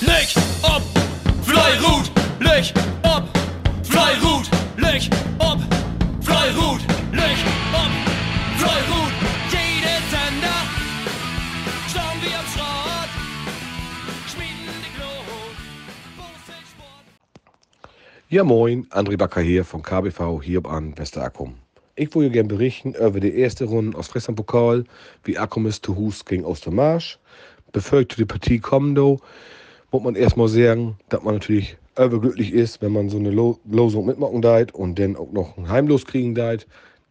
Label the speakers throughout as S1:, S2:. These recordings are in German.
S1: Licht ob, Fleirut, Licht ob, Fleirut, Licht ob, Fleirut, Licht ob, Fleirut. Jede Sender, schauen wir am Schrott, schmieden die Glut.
S2: Ja moin, André Backer hier von KBV hier an Westerakkum. Ich wollte gerne berichten über die erste Runde aus Friesland Pokal, wie Akkum ist zu Hus gegen Ostermarsch. Zu der Partie komme, do, muss man erstmal sagen, dass man natürlich überglücklich ist, wenn man so eine Lo Losung mitmachen deit und dann auch noch ein Heimlos kriegen deit.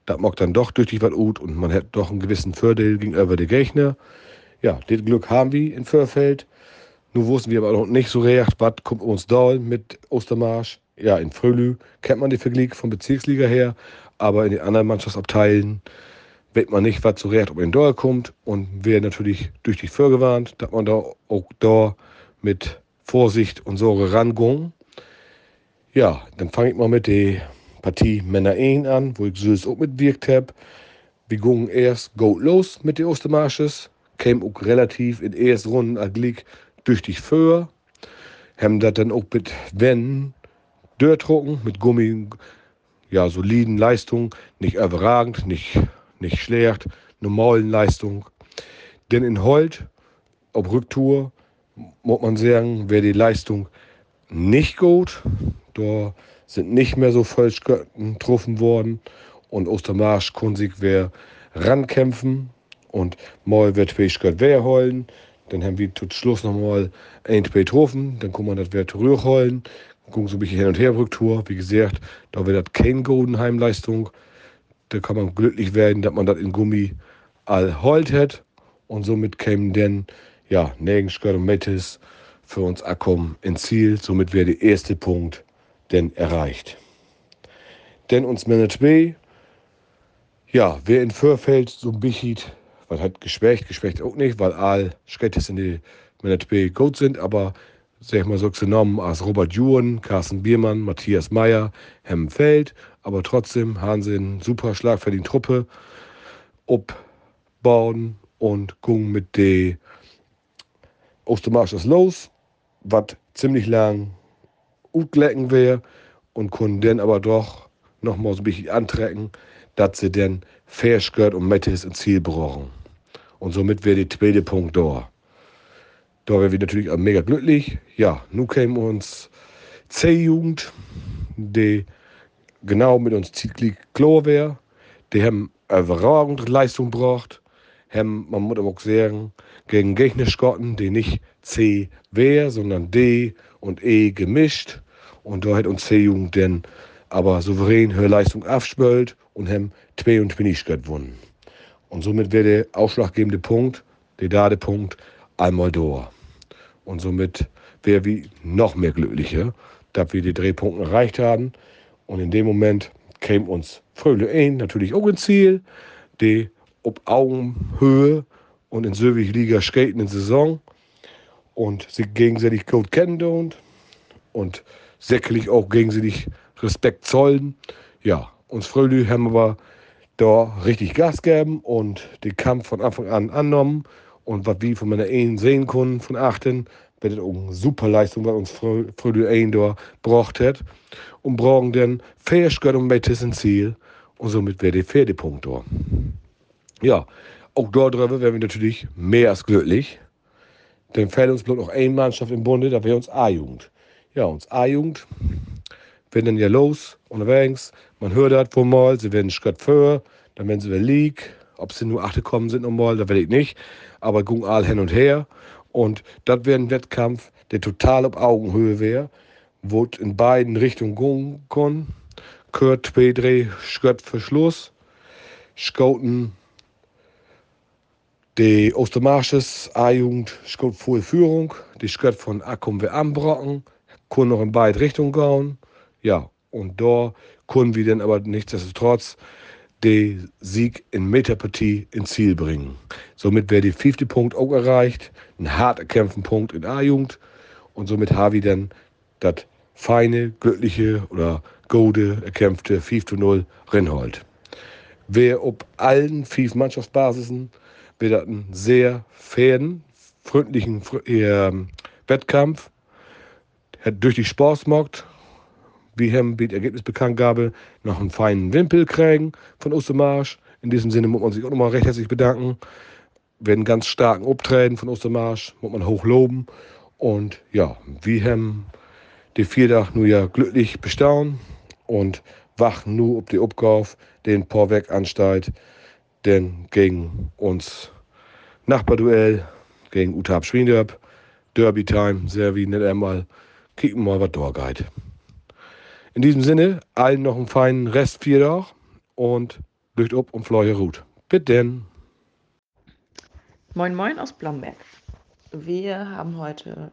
S2: Das macht dann doch durch die was und man hat doch einen gewissen Vorteil gegenüber den Gegner. Ja, das Glück haben wir in Vorfeld. Nun wussten wir aber noch nicht so recht, was kommt uns da mit Ostermarsch. Ja, in Frölü kennt man den Vergleich von Bezirksliga her, aber in den anderen Mannschaftsabteilen weiß man nicht, was so recht ob in Dorl kommt und wäre natürlich durch die vorgewarnt, dass man da auch da mit Vorsicht und Sorge rangung. Ja, dann fange ich mal mit der Partie Männer 1 an, wo ich süß auch mitwirkt habe. Wir gingen erst gut los mit den Ostermarsches, kämen auch relativ in den ersten Runden aglik durch die Föhr, haben das dann auch mit Wänden durchdrucken, mit Gummi, ja, soliden Leistung, nicht überragend, nicht, nicht schlecht, normalen Leistung. Denn in Holt, auf Rücktour, muss man sagen, wäre die Leistung nicht gut. Da sind nicht mehr so Volksgötten getroffen worden und Ostermarsch sich wer rankämpfen und mal wird Fähigkeit wer holen. Dann haben wir zum Schluss nochmal ein, getroffen, dann kann man das wer zurückholen. Gucken so ein bisschen hin und her Rücktour. Wie gesagt, da wird das keine Goldenheim-Leistung. Da kann man glücklich werden, dass man das in Gummi all holt hat. Und somit kämen dann, ja, und Mettes für uns Akkum ins Ziel. Somit wäre der erste Punkt denn erreicht. Denn uns Männer 2, ja, wer in Vorfeld so ein bisschen, was hat geschwächt, geschwächt auch nicht, weil all Schrittes in die Männer 2 gut sind, aber sag ich mal so genommen als Robert Juren, Carsten Biermann, Matthias Meyer, Hemmen Feld, aber trotzdem einen super Schlag für die Truppe abbauen und gucken mit der Ostermarschers los, was ziemlich lang utglecken wäre und können dann aber doch noch mal so ein bisschen antrecken, dass sie dann Fairskirt und Mettes ins Ziel brauchen. Und somit wäre der zweite Punkt da. Da wären wir natürlich mega glücklich. Ja, nun käme uns C-Jugend, die genau mit uns ziemlich klar wäre. Die haben überragende Leistung gebracht. Haben, man muss aber auch sagen, gegen Gegner Schotten, die nicht C wäre, sondern D und E gemischt. Und da hat uns C-Jugend dann aber souverän ihre Leistung abspült und haben 22 gewonnen. Und somit wäre der ausschlaggebende Punkt, der Dadepunkt, einmal da. Und somit wäre wir noch mehr glücklicher, dass wir die Drehpunkte erreicht haben. Und in dem Moment käme uns Fröhle ein, natürlich auch ins Ziel, die auf Augenhöhe und in Söwig Liga skaten in Saison und sich gegenseitig gut kennen und, sicherlich auch gegenseitig Respekt zollen. Ja, uns Fröhle haben wir da richtig Gas gegeben und den Kampf von Anfang an angenommen. Und was wir von meiner Ehen sehen konnten, von achten, das auch eine super Leistung, was uns Fröde Ehen da braucht hat. Und brauchen dann Fähigkeit und Mettes ins Ziel. Und somit wäre der vierte Punkt da. Ja, auch dort drüber wären wir natürlich mehr als glücklich. Dann fällt uns bloß noch eine Mannschaft im Bunde, da wäre uns A-Jugend. Ja, uns A-Jugend werden dann ja los, unterwegs. Man hört das wohl mal, sie werden Schritt vor, dann werden sie wieder League. Ob sie nur achte kommen sind nochmal, da will ich nicht. Aber gucken all hin und her. Und das wäre ein Wettkampf, der total auf Augenhöhe wäre, wo in beiden Richtungen gehen kann. Kurt Pedre, Schritt für Schluss. Scouten die Ostermarsches A-Jugend Schritt voll Führung. Die Schritt von Akkum wir anbrocken. Können noch in beide Richtungen gehen. Ja, und da können wir dann aber nichtsdestotrotz den Sieg in Metapartie ins Ziel bringen. Somit wäre der 50 Punkt auch erreicht, ein hart erkämpften Punkt in A-Jugend und somit haben wir dann das feine, glückliche oder gode erkämpfte 5 zu 0 Rennhold. Wer ob allen fünf Mannschaftsbasisen wird das ein sehr fairen, freundlichen äh, Wettkampf hat durch die Sportsmarkt, wie haben die Ergebnisbekanntgabe, noch einen feinen Wimpel kriegen von Ostermarsch. In diesem Sinne muss man sich auch nochmal recht herzlich bedanken. Werden ganz starken Obträden von Ostermarsch, muss man hochloben. Und ja, wir haben die vier Tage nur ja glücklich bestaunen und wachen nur ob die Abgauf, den Porweg ansteigt, denn gegen uns Nachbarduell, gegen Utab Schwiendörp, Derby Time, sehr wie nicht einmal, kicken mal, was da geht. In diesem Sinne, allen noch einen feinen Rest Viertag und Lücht up und Fleuhe Ruth. Bitte denn.
S3: Moin Moin aus Blomberg. Wir haben heute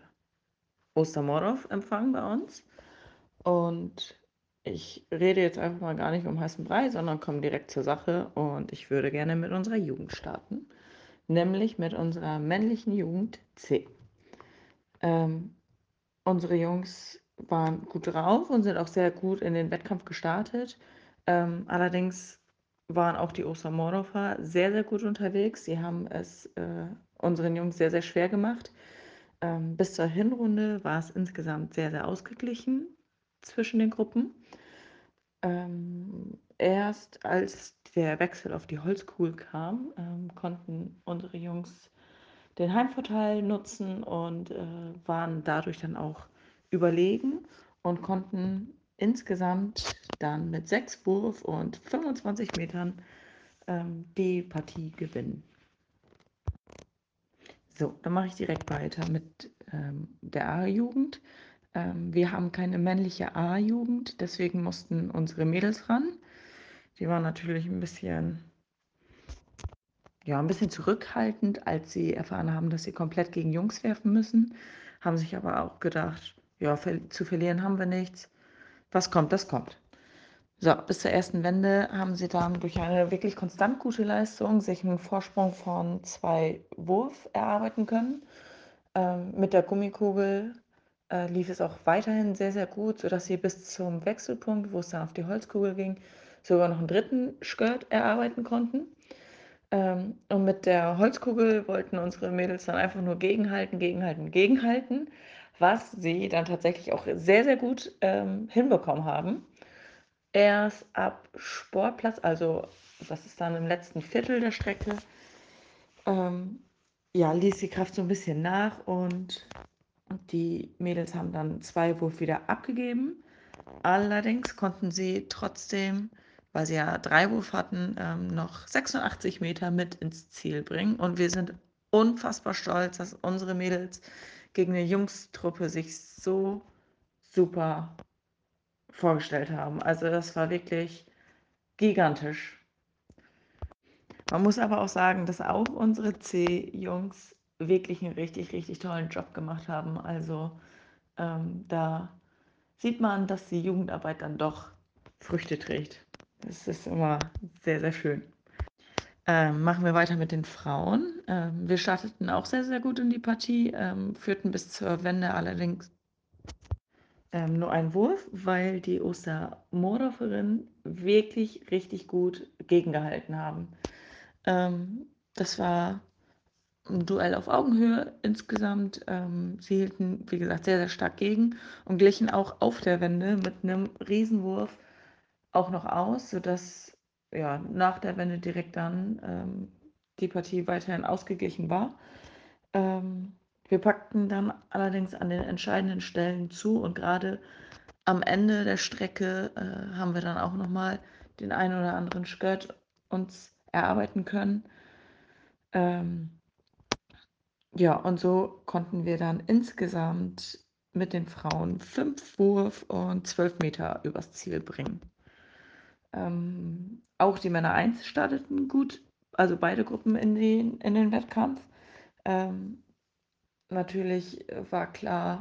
S3: Ostermordow empfangen bei uns und ich rede jetzt einfach mal gar nicht um heißen Brei, sondern komme direkt zur Sache und ich würde gerne mit unserer Jugend starten, nämlich mit unserer männlichen Jugend C. Ähm, unsere Jungs waren gut drauf und sind auch sehr gut in den Wettkampf gestartet. Ähm, allerdings waren auch die Ostermordorfer sehr, sehr gut unterwegs. Sie haben es äh, unseren Jungs sehr, sehr schwer gemacht. Ähm, bis zur Hinrunde war es insgesamt sehr, sehr ausgeglichen zwischen den Gruppen. Ähm, erst als der Wechsel auf die Holzkugel kam, ähm, konnten unsere Jungs den Heimvorteil nutzen und äh, waren dadurch dann auch überlegen und konnten insgesamt dann mit sechs Wurf und 25 Metern ähm, die Partie gewinnen. So, dann mache ich direkt weiter mit ähm, der A-Jugend. Ähm, wir haben keine männliche A-Jugend, deswegen mussten unsere Mädels ran. Die waren natürlich ein bisschen, ja, ein bisschen zurückhaltend, als sie erfahren haben, dass sie komplett gegen Jungs werfen müssen. Haben sich aber auch gedacht, ja, zu verlieren haben wir nichts. Was kommt, das kommt. So, bis zur ersten Wende haben sie dann durch eine wirklich konstant gute Leistung sich einen Vorsprung von zwei Wurf erarbeiten können. Ähm, mit der Gummikugel äh, lief es auch weiterhin sehr, sehr gut, sodass sie bis zum Wechselpunkt, wo es dann auf die Holzkugel ging, sogar noch einen dritten Skirt erarbeiten konnten. Ähm, und mit der Holzkugel wollten unsere Mädels dann einfach nur gegenhalten, gegenhalten, gegenhalten, was sie dann tatsächlich auch sehr, sehr gut ähm, hinbekommen haben. Erst ab Sportplatz, also das ist dann im letzten Viertel der Strecke, ähm, ja, ließ die Kraft so ein bisschen nach und die Mädels haben dann zwei Wurf wieder abgegeben. Allerdings konnten sie trotzdem, weil sie ja drei Wurf hatten, ähm, noch 86 Meter mit ins Ziel bringen. Und wir sind unfassbar stolz, dass unsere Mädels gegen eine Jungstruppe sich so super vorgestellt haben. Also das war wirklich gigantisch. Man muss aber auch sagen, dass auch unsere C-Jungs wirklich einen richtig, richtig tollen Job gemacht haben. Also ähm, da sieht man, dass die Jugendarbeit dann doch Früchte trägt. Das ist immer sehr, sehr schön. Ähm, machen wir weiter mit den Frauen. Ähm, wir starteten auch sehr, sehr gut in die Partie, ähm, führten bis zur Wende allerdings ähm, nur einen Wurf, weil die Ostermordorferinnen wirklich richtig gut gegengehalten haben. Ähm, das war ein Duell auf Augenhöhe insgesamt. Ähm, sie hielten, wie gesagt, sehr, sehr stark gegen und glichen auch auf der Wende mit einem Riesenwurf auch noch aus, sodass ja, nach der Wende direkt dann ähm, die Partie weiterhin ausgeglichen war. Ähm, wir packten dann allerdings an den entscheidenden Stellen zu und gerade am Ende der Strecke äh, haben wir dann auch nochmal den einen oder anderen Skirt uns erarbeiten können. Ähm, ja, und so konnten wir dann insgesamt mit den Frauen fünf Wurf und zwölf Meter übers Ziel bringen. Ähm, auch die Männer 1 starteten gut, also beide Gruppen in den, in den Wettkampf. Ähm, natürlich war klar,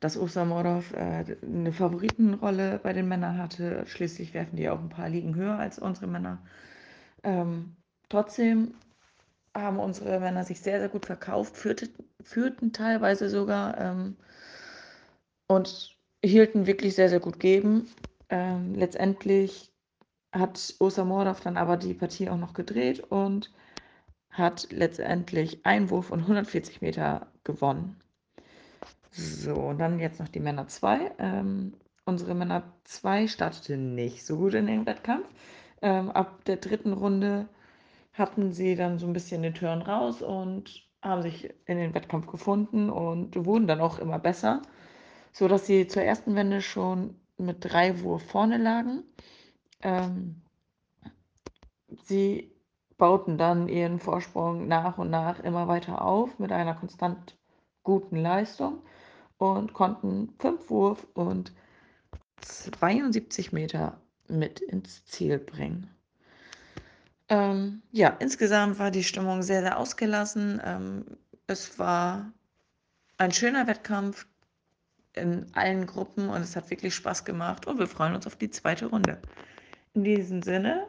S3: dass Ostermordorf äh, eine Favoritenrolle bei den Männern hatte. Schließlich werfen die auch ein paar Ligen höher als unsere Männer. Ähm, trotzdem haben unsere Männer sich sehr, sehr gut verkauft, führte, führten teilweise sogar ähm, und hielten wirklich sehr, sehr gut geben. Ähm, letztendlich hat Osa Mordorf dann aber die Partie auch noch gedreht und hat letztendlich Einwurf und 140 Meter gewonnen. So, und dann jetzt noch die Männer 2. Ähm, unsere Männer 2 startete nicht so gut in den Wettkampf. Ähm, ab der dritten Runde hatten sie dann so ein bisschen den Turn raus und haben sich in den Wettkampf gefunden und wurden dann auch immer besser, sodass sie zur ersten Wende schon mit drei Wurf vorne lagen. Ähm, sie bauten dann ihren Vorsprung nach und nach immer weiter auf mit einer konstant guten Leistung und konnten fünf Wurf und 72 Meter mit ins Ziel bringen. Ähm, ja, insgesamt war die Stimmung sehr, sehr ausgelassen. Ähm, es war ein schöner Wettkampf in allen Gruppen und es hat wirklich Spaß gemacht und wir freuen uns auf die zweite Runde. In diesem Sinne,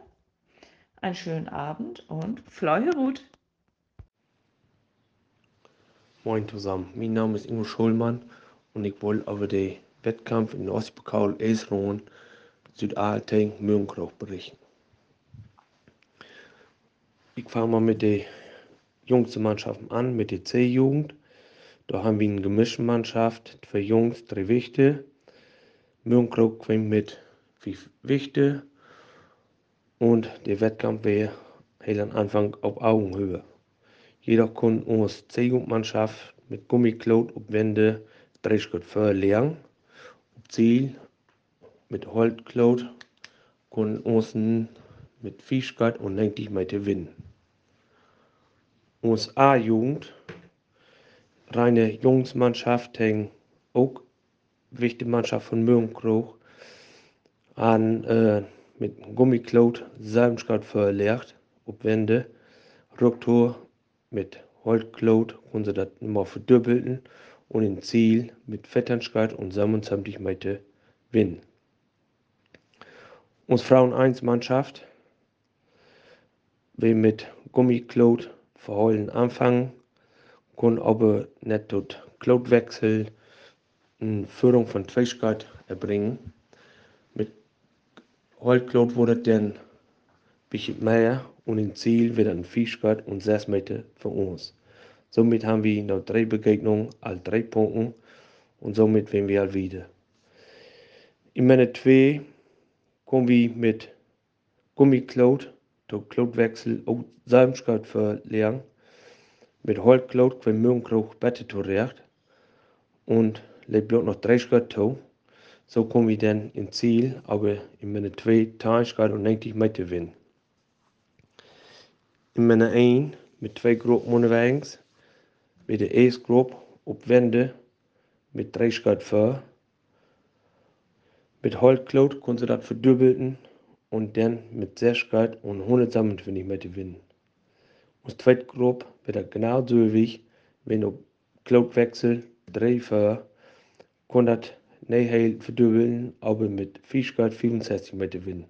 S3: einen schönen Abend und Fleuhe Ruth.
S4: Moin zusammen, mein Name ist Ingo Schulmann und ich wollte über den Wettkampf in Ostpokal Esron Südalteng Mürnkroch berichten. Ich fange mal mit der jüngsten Mannschaften an, mit der C-Jugend. Da haben wir eine gemischte Mannschaft, zwei Jungs, drei Wichte. Mürnkroch kommt mit fünf Wichte und der Wettkampf wäre heel am Anfang auf Augenhöhe. Jeder kon ons C-Jugendmannschaft mit Gummikloot op Wände drei Schritt. Op Ziel mit Holzkloot kon ons mit Fischgott und 90 Meter gewinnen. Uns A-Jugend, reine Jungsmannschaft, hängt auch wichtige Mannschaft von Mürnkroch an äh, mit Gummikloot Salmschgott verlehrt, op Wände, Rücktour mit Holzkloot kon sie das immer verdoppelten und im Ziel mit Vetternschgott und 27 Meter gewinnen. Uns Frauen 1 Mannschaft will mit Gummikloot verheulen anfangen, kon aber nicht dort Klotwechsel eine Führung von Tweischgott erbringen. Mit Holzklot wurde dann ein bisschen mehr und im Ziel wird ein Fischgott und 6 Meter für uns. Somit haben wir noch drei Begegnungen, all drei Punkte und somit werden wir halt wieder. In Männer 2 kommen wir mit Gummiklot, der Klotwechsel auch Salmschgott verlernen. Mit Holzklot können Mürnkroch Bette zurecht und lebt bloß noch drei Schritt zu. So kommen wir dann ins Ziel, aber in Männer 2 Tagesgrad und 90 Meter gewinnen. In Männer 1 mit zwei Gruppen unterwegs, mit der ersten Gruppe auf Wände mit 30 Grad vor. Mit Holzklot konnten sie das verdoppelten und dann mit 60 Grad und 127 Meter gewinnen. Und zweite Gruppe wird das genau so wie wenn auf Klotwechsel 3 vor, konnte das nicht verdoppeln, aber mit 4 Grad 65 Meter gewinnen.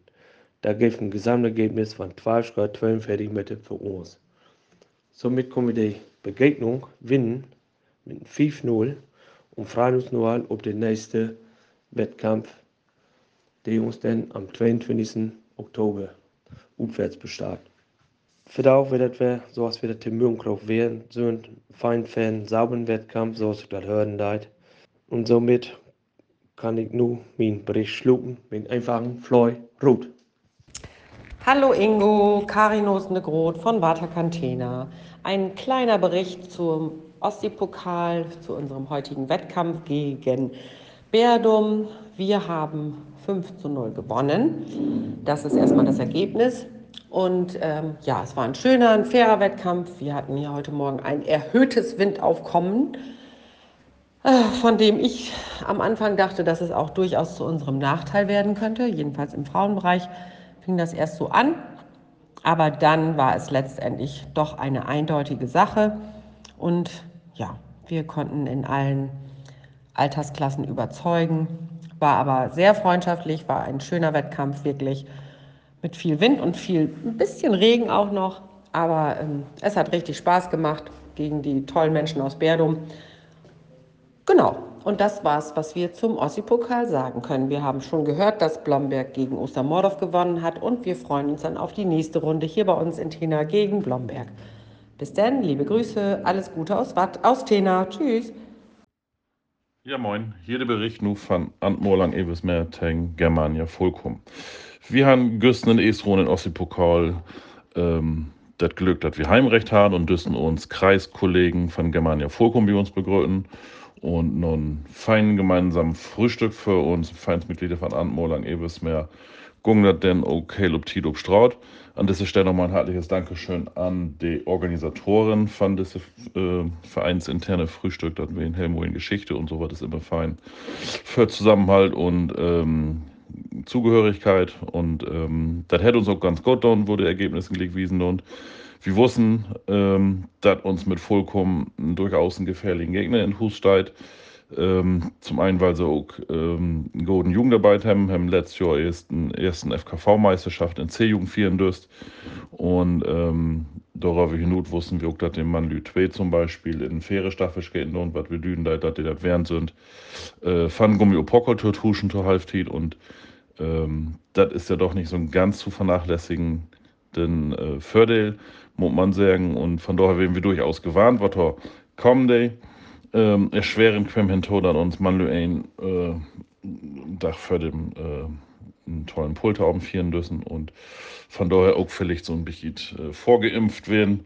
S4: Da gibt ein Gesamtergebnis von 12 Grad 42 Meter für uns. Somit können wir die Begegnung gewinnen mit 5-0 und freuen uns nur auf den nächsten Wettkampf, der uns dann am 22. Oktober aufwärts besteht. Für da wird das so als wir das Tim Mürnkroch werden, so ein fein, fan, sauberen Wettkampf, so als ich das hören darf. Und somit kann ich nur meinen Bericht schlucken mit einfachen Fleu Rot.
S5: Hallo Ingo, Karinus Negroth von Vata Cantena. Ein kleiner Bericht zum Ostsee-Pokal, zu unserem heutigen Wettkampf gegen Berdum. Wir haben 5 zu 0 gewonnen. Das ist erstmal das Ergebnis. Und ähm, ja, es war ein schöner, ein fairer Wettkampf. Wir hatten hier heute Morgen ein erhöhtes Windaufkommen, äh, von dem ich am Anfang dachte, dass es auch durchaus zu unserem Nachteil werden könnte. Jedenfalls im Frauenbereich fing das erst so an. Aber dann war es letztendlich doch eine eindeutige Sache. Und ja, wir konnten in allen Altersklassen überzeugen. War aber sehr freundschaftlich, war ein schöner Wettkampf, wirklich mit viel Wind und viel, ein bisschen Regen auch noch. Aber ähm, es hat richtig Spaß gemacht gegen die tollen Menschen aus Berdum. Genau, und das war's, was wir zum Ossi-Pokal sagen können. Wir haben schon gehört, dass Blomberg gegen Ostermordorf gewonnen hat und wir freuen uns dann auf die nächste Runde hier bei uns in Tena gegen Blomberg. Bis dann, liebe Grüße, alles Gute aus Watt, aus Tena. Tschüss.
S6: Ja, moin. Hier der Bericht nur von Antmorlang Eversmeer Teng Germania Volkum. Wir haben gestern in Esron in Ossi-Pokal ähm, das Glück, dass wir Heimrecht haben und dürfen uns Kreiskollegen von Germania Volkum bei uns begrüßen und nun fein gemeinsam Frühstück für uns, Vereinsmitglieder von Antmorlang Eversmeer Gungert denn okay ob Tito Straut. An dieser Stelle nochmal ein herzliches Dankeschön an die Organisatoren von diesem äh, vereinsinterne Frühstück, dass wir in Helmo in Geschichte und so was ist immer fein. Für Zusammenhalt und ähm, Zugehörigkeit und ähm, das hätte uns auch ganz gut getan, die Ergebnisse gewesen und wir wussten, ähm, dass uns mit vollkommen durchaus einen gefährlichen Gegner in Hus steht. Ähm, zum einen, weil sie auch ähm, guten Jugendarbeit haben, haben letztes Jahr erst einen ersten FKV-Meisterschaft in C-Jugend führen dürst. Und ähm, darüber hinaus wussten wir auch, dass dem Mann Lü 2 zum Beispiel in faire Staffel gehen und was wir düden, dass die das während sind, äh, von Gummi Opokol zu tuschen zu halftit und ähm, das ist ja doch nicht so ein ganz zu vernachlässigen den äh, Fördel, muss man sagen. Und von daher werden wir durchaus gewarnt, was da kommen ähm, erschweren können hinter dann uns man ein äh, Dach für den äh, einen tollen Pulter führen dürfen und von daher auch vielleicht so ein bisschen äh, vorgeimpft werden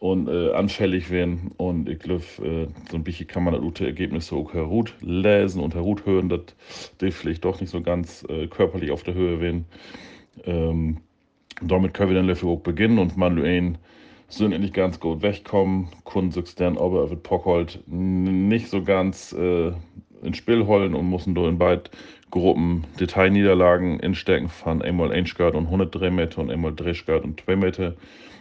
S6: und äh, anfällig werden und ich glaube, äh, so ein bisschen kann man das gute Ergebnisse auch herut lesen und herut hören, dass die vielleicht doch nicht so ganz äh, körperlich auf der Höhe werden. Ähm, damit können wir dann auch beginnen und Manuel sind nicht ganz gut wegkommen. Kunden sich aber wird Pockhold nicht so ganz äh, ins Spiel holen und müssen da in beiden Gruppen Detailniederlagen instecken von einmal 1 Grad und 103 Meter und einmal 3 Grad und 2 Meter.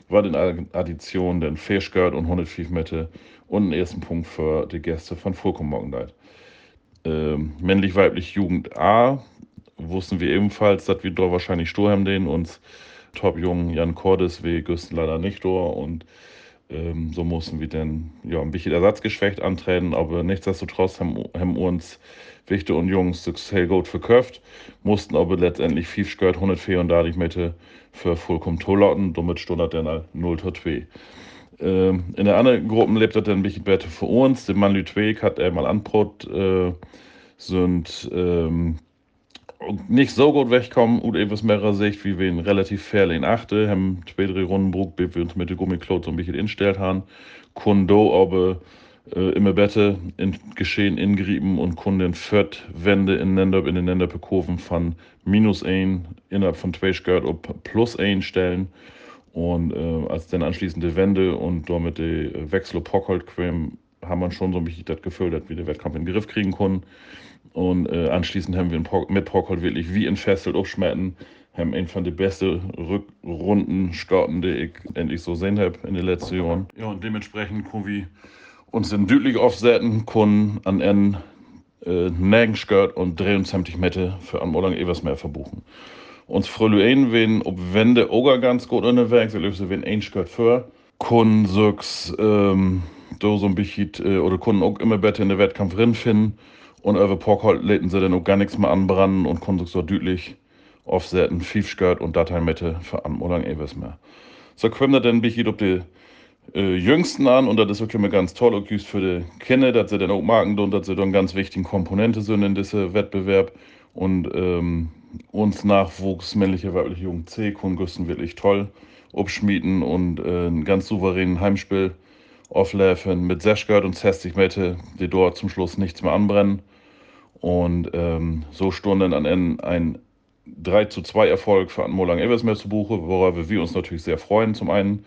S6: War in Addition dann 4 Grad und 105 Meter und einen ersten Punkt für die Gäste von Fulcrum Morgendeit. Ähm, männlich-weiblich Jugend A wussten wir ebenfalls, dass wir da wahrscheinlich Sturm den uns Top-Jungen Jan Cordes wie Güsten leider nicht da und ähm, so mussten wir dann ja, ein bisschen ersatzgeschwächt antreten, aber nichtsdestotrotz haben, haben uns Wichte und Jungs das sehr verkauft, mussten aber letztendlich 5 Skirt 134 Meter für vollkommen Tolauten, damit stand dann 0 zu 2. Ähm, in der anderen Gruppe lebt er dann ein bisschen besser für uns. Der Mann Lütweg hat er mal anbrot, äh, sind ähm, nicht so gut wegkommen, und etwas mehr Sicht, wie wir ihn relativ fair in achte, haben spätere Rundenbruch, wie wir uns mit der Gummiklot so ein bisschen instellt haben, Kundo aber äh, immer besser in Geschehen ingrieben und Kunden viert Wände ineinander, ineinander bekurven von minus 1 innerhalb von zwei Skirt auf plus 1 stellen. Und äh, als dann anschließende Wände und damit die Wechsel Pockhold haben wir schon so ein bisschen das Gefühl, dass wir den Wettkampf in den Griff kriegen konnten. Und äh, anschließend haben wir mit Porkhold wirklich wie entfesselt aufschmetten, haben einen von den besten Rückrunden Scouten, die ich endlich so sehen habe in den letzten Jahren. Ja, und dementsprechend können wir uns in deutlich aufsetzen, können an einen äh, Nägenskirt und 23 Meter für am Morgen Eversmeer verbuchen. Uns fröhlich wenn, ob Wände auch ganz gut unterwegs, wir wenn ein Skirt für, können sechs, ähm, so ein bisschen, äh, oder können auch immer besser in den Wettkampf finden. Und über Porkhold läden sie dann auch gar nichts mehr anbrennen und konnten sich so deutlich aufsetzen, Fiefskirt und Dateimittel für Anmolang ewes mehr. So kommen wir dann bisschen auf die äh, Jüngsten an und das ist wirklich ganz toll auch für die Kinder, dass sie dann auch Marken und dass sie dann ganz wichtige Komponente sind in diesem Wettbewerb. Und ähm, uns Nachwuchs, männliche, weibliche Jugend C, können wirklich toll abschmieden und äh, ein ganz souveränen Heimspiel auflaufen mit 60 und 60 Meter, die dort zum Schluss nichts mehr anbrennen. Und ähm, so stunden an Ende ein 3 zu 2 Erfolg für Molang Eversmeer zu buchen, worüber wir uns natürlich sehr freuen, zum einen.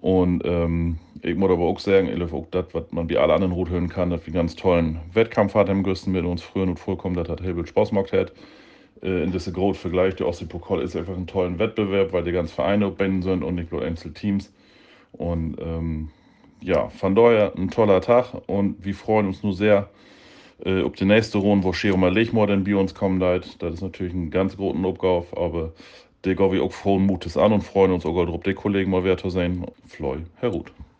S6: Und ähm, ich muss aber auch sagen, ich auch das, was man wie alle anderen Route hören kann, dass wir einen ganz tollen Wettkampf hatten im mit uns früher und vollkommen, das hat Hilbert Spaß gemacht hat. Äh, in diesem großen Vergleich, der Ostsee-Pokal ist einfach ein toller Wettbewerb, weil die ganzen Vereine binden sind und nicht nur Einzelteams. Und ähm, ja, von daher ein toller Tag und wir freuen uns nur sehr, äh, ob die nächste Runde, wo Schirma Lechmor dann bei uns kommen wird. Das ist natürlich ein ganz großer Aufgabe, aber der gehen wir auch frohen Mutes an und freuen uns auch, ob die Kollegen mal wert sein. Floy, Herr Ruth.